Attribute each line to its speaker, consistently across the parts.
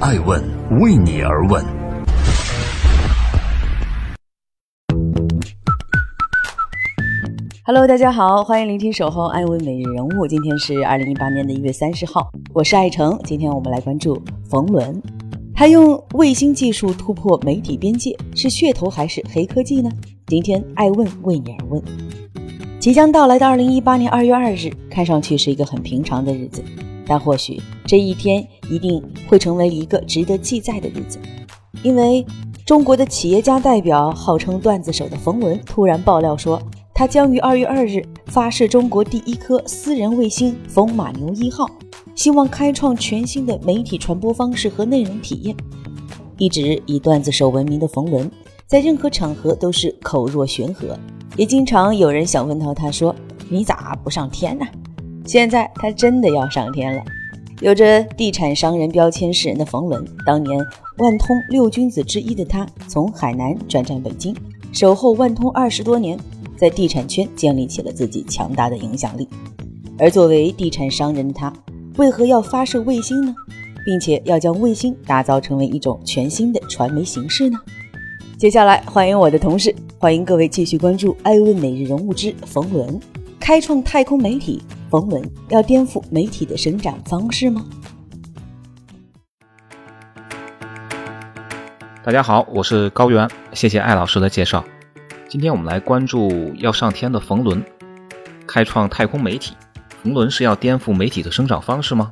Speaker 1: 爱问为你而问。
Speaker 2: Hello，大家好，欢迎聆听《守候爱问每日人物》。今天是二零一八年的一月三十号，我是爱成。今天我们来关注冯仑，他用卫星技术突破媒体边界，是噱头还是黑科技呢？今天爱问为你而问。即将到来的二零一八年二月二日，看上去是一个很平常的日子，但或许这一天一定会成为一个值得记载的日子，因为中国的企业家代表、号称段子手的冯仑突然爆料说。他将于二月二日发射中国第一颗私人卫星“风马牛一号”，希望开创全新的媒体传播方式和内容体验。一直以段子手闻名的冯仑，在任何场合都是口若悬河，也经常有人想问到他说：“你咋不上天呢？”现在他真的要上天了。有着地产商人标签示人的冯仑，当年万通六君子之一的他，从海南转战北京，守候万通二十多年。在地产圈建立起了自己强大的影响力，而作为地产商人的他，为何要发射卫星呢？并且要将卫星打造成为一种全新的传媒形式呢？接下来，欢迎我的同事，欢迎各位继续关注《爱问每日人物之冯仑》，开创太空媒体，冯仑要颠覆媒体的生长方式吗？
Speaker 3: 大家好，我是高原，谢谢艾老师的介绍。今天我们来关注要上天的冯仑，开创太空媒体。冯仑是要颠覆媒体的生长方式吗？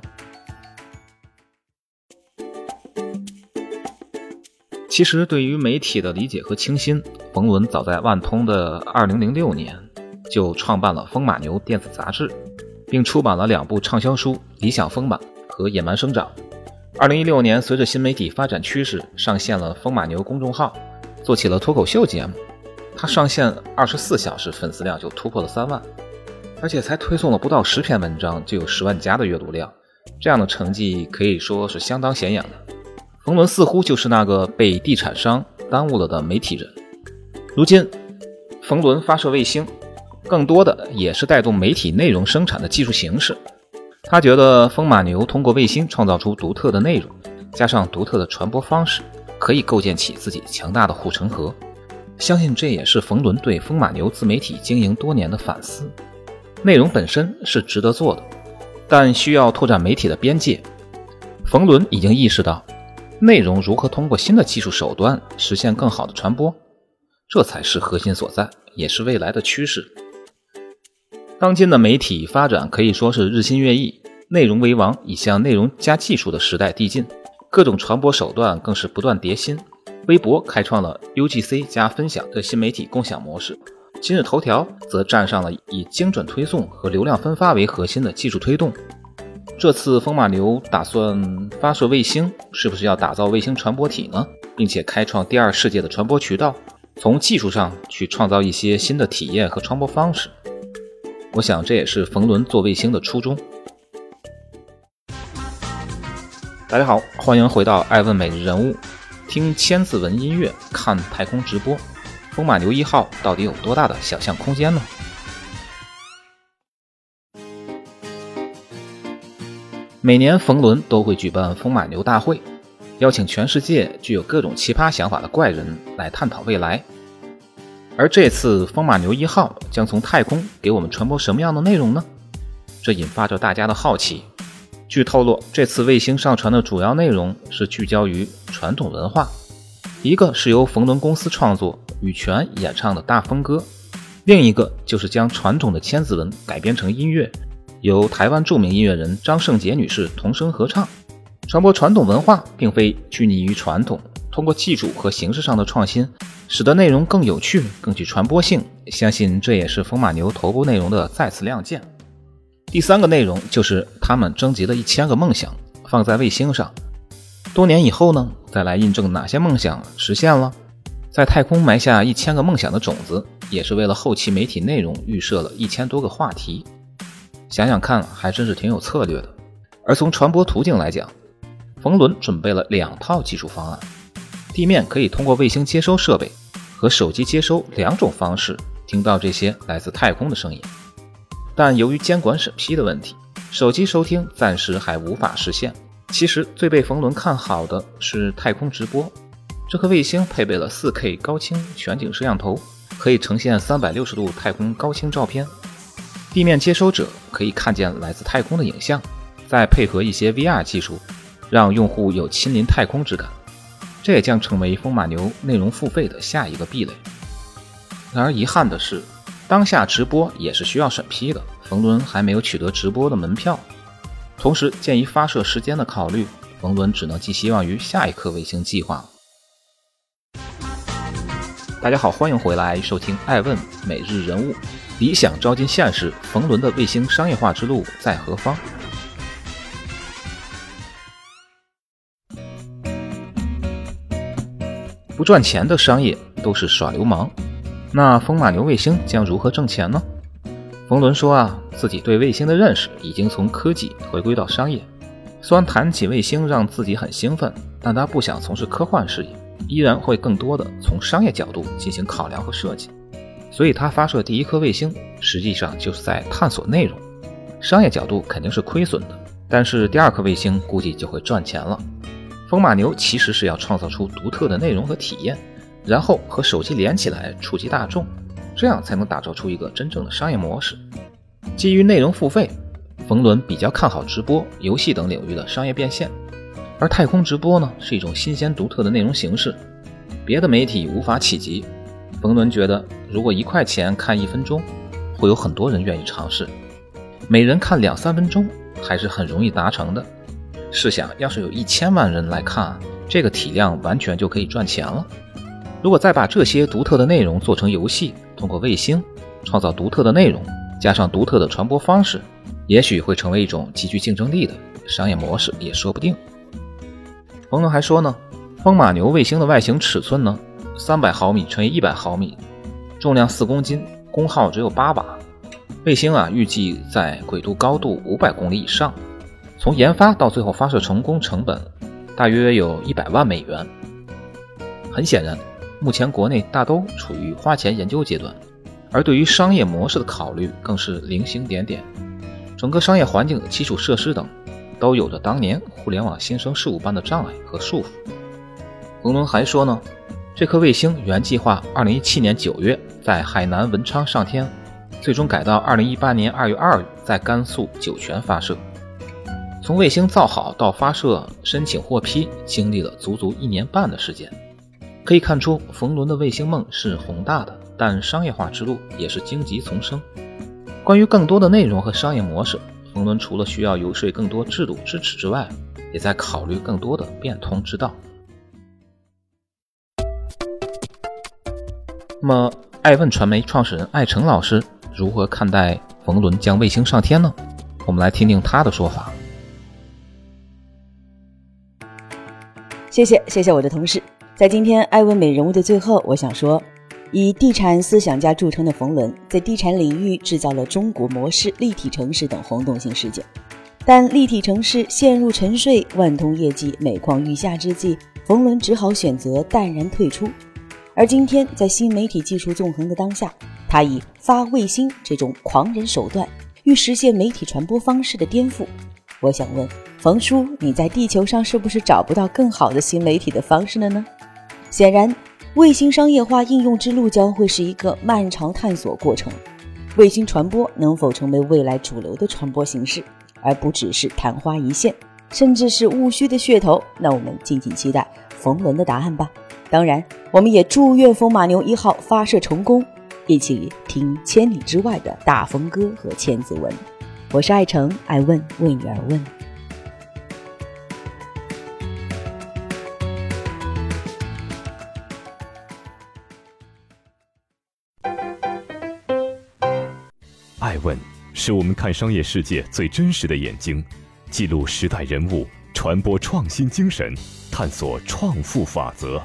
Speaker 3: 其实，对于媒体的理解和倾心，冯仑早在万通的二零零六年就创办了《风马牛》电子杂志，并出版了两部畅销书《理想丰满》和《野蛮生长》。二零一六年，随着新媒体发展趋势，上线了风马牛公众号，做起了脱口秀节目。他上线二十四小时，粉丝量就突破了三万，而且才推送了不到十篇文章，就有十万加的阅读量，这样的成绩可以说是相当显眼的。冯仑似乎就是那个被地产商耽误了的媒体人。如今，冯仑发射卫星，更多的也是带动媒体内容生产的技术形式。他觉得风马牛通过卫星创造出独特的内容，加上独特的传播方式，可以构建起自己强大的护城河。相信这也是冯仑对风马牛自媒体经营多年的反思。内容本身是值得做的，但需要拓展媒体的边界。冯仑已经意识到，内容如何通过新的技术手段实现更好的传播，这才是核心所在，也是未来的趋势。当今的媒体发展可以说是日新月异，内容为王已向内容加技术的时代递进，各种传播手段更是不断迭新。微博开创了 UGC 加分享的新媒体共享模式，今日头条则站上了以精准推送和流量分发为核心的技术推动。这次风马牛打算发射卫星，是不是要打造卫星传播体呢？并且开创第二世界的传播渠道，从技术上去创造一些新的体验和传播方式。我想这也是冯仑做卫星的初衷。大家好，欢迎回到爱问每日人物。听千字文音乐，看太空直播，风马牛一号到底有多大的想象空间呢？每年冯仑都会举办风马牛大会，邀请全世界具有各种奇葩想法的怪人来探讨未来。而这次风马牛一号将从太空给我们传播什么样的内容呢？这引发着大家的好奇。据透露，这次卫星上传的主要内容是聚焦于传统文化，一个是由冯仑公司创作、羽泉演唱的大风歌，另一个就是将传统的千字文改编成音乐，由台湾著名音乐人张圣杰女士同声合唱。传播传统文化并非拘泥于传统，通过技术和形式上的创新，使得内容更有趣、更具传播性。相信这也是风马牛头部内容的再次亮剑。第三个内容就是他们征集了一千个梦想放在卫星上，多年以后呢，再来印证哪些梦想实现了。在太空埋下一千个梦想的种子，也是为了后期媒体内容预设了一千多个话题。想想看，还真是挺有策略的。而从传播途径来讲，冯仑准备了两套技术方案：地面可以通过卫星接收设备和手机接收两种方式听到这些来自太空的声音。但由于监管审批的问题，手机收听暂时还无法实现。其实最被冯仑看好的是太空直播。这颗卫星配备了 4K 高清全景摄像头，可以呈现360度太空高清照片。地面接收者可以看见来自太空的影像，再配合一些 VR 技术，让用户有亲临太空之感。这也将成为风马牛内容付费的下一个壁垒。然而遗憾的是，当下直播也是需要审批的，冯仑还没有取得直播的门票。同时，鉴于发射时间的考虑，冯仑只能寄希望于下一颗卫星计划。大家好，欢迎回来收听《爱问每日人物》。理想照进现实，冯仑的卫星商业化之路在何方？不赚钱的商业都是耍流氓。那风马牛卫星将如何挣钱呢？冯仑说啊，自己对卫星的认识已经从科技回归到商业。虽然谈起卫星让自己很兴奋，但他不想从事科幻事业，依然会更多的从商业角度进行考量和设计。所以他发射第一颗卫星，实际上就是在探索内容。商业角度肯定是亏损的，但是第二颗卫星估计就会赚钱了。风马牛其实是要创造出独特的内容和体验，然后和手机连起来触及大众，这样才能打造出一个真正的商业模式。基于内容付费，冯仑比较看好直播、游戏等领域的商业变现。而太空直播呢，是一种新鲜独特的内容形式，别的媒体无法企及。冯仑觉得，如果一块钱看一分钟，会有很多人愿意尝试；每人看两三分钟，还是很容易达成的。试想，要是有一千万人来看，这个体量完全就可以赚钱了。如果再把这些独特的内容做成游戏，通过卫星创造独特的内容，加上独特的传播方式，也许会成为一种极具竞争力的商业模式，也说不定。冯仑还说呢，风马牛卫星的外形尺寸呢，三百毫米乘以一百毫米，重量四公斤，功耗只有八瓦。卫星啊，预计在轨度高度五百公里以上。从研发到最后发射成功，成本大约有一百万美元。很显然，目前国内大都处于花钱研究阶段，而对于商业模式的考虑更是零星点点。整个商业环境、基础设施等，都有着当年互联网新生事物般的障碍和束缚。冯仑还说呢，这颗卫星原计划2017年9月在海南文昌上天，最终改到2018年2月2日在甘肃酒泉发射。从卫星造好到发射申请获批，经历了足足一年半的时间。可以看出，冯仑的卫星梦是宏大的，但商业化之路也是荆棘丛生。关于更多的内容和商业模式，冯仑除了需要游说更多制度支持之外，也在考虑更多的变通之道。那么，爱问传媒创始人艾诚老师如何看待冯仑将卫星上天呢？我们来听听他的说法。
Speaker 2: 谢谢谢谢我的同事，在今天艾问美人物的最后，我想说，以地产思想家著称的冯仑，在地产领域制造了中国模式、立体城市等轰动性事件，但立体城市陷入沉睡、万通业绩每况愈下之际，冯仑只好选择淡然退出。而今天，在新媒体技术纵横的当下，他以发卫星这种狂人手段，欲实现媒体传播方式的颠覆。我想问冯叔，你在地球上是不是找不到更好的新媒体的方式了呢？显然，卫星商业化应用之路将会是一个漫长探索过程。卫星传播能否成为未来主流的传播形式，而不只是昙花一现，甚至是务虚的噱头？那我们敬请期待冯仑的答案吧。当然，我们也祝愿风马牛一号发射成功，一起听千里之外的大风歌和千字文。我是爱成，爱问为你而问。
Speaker 1: 爱问是我们看商业世界最真实的眼睛，记录时代人物，传播创新精神，探索创富法则。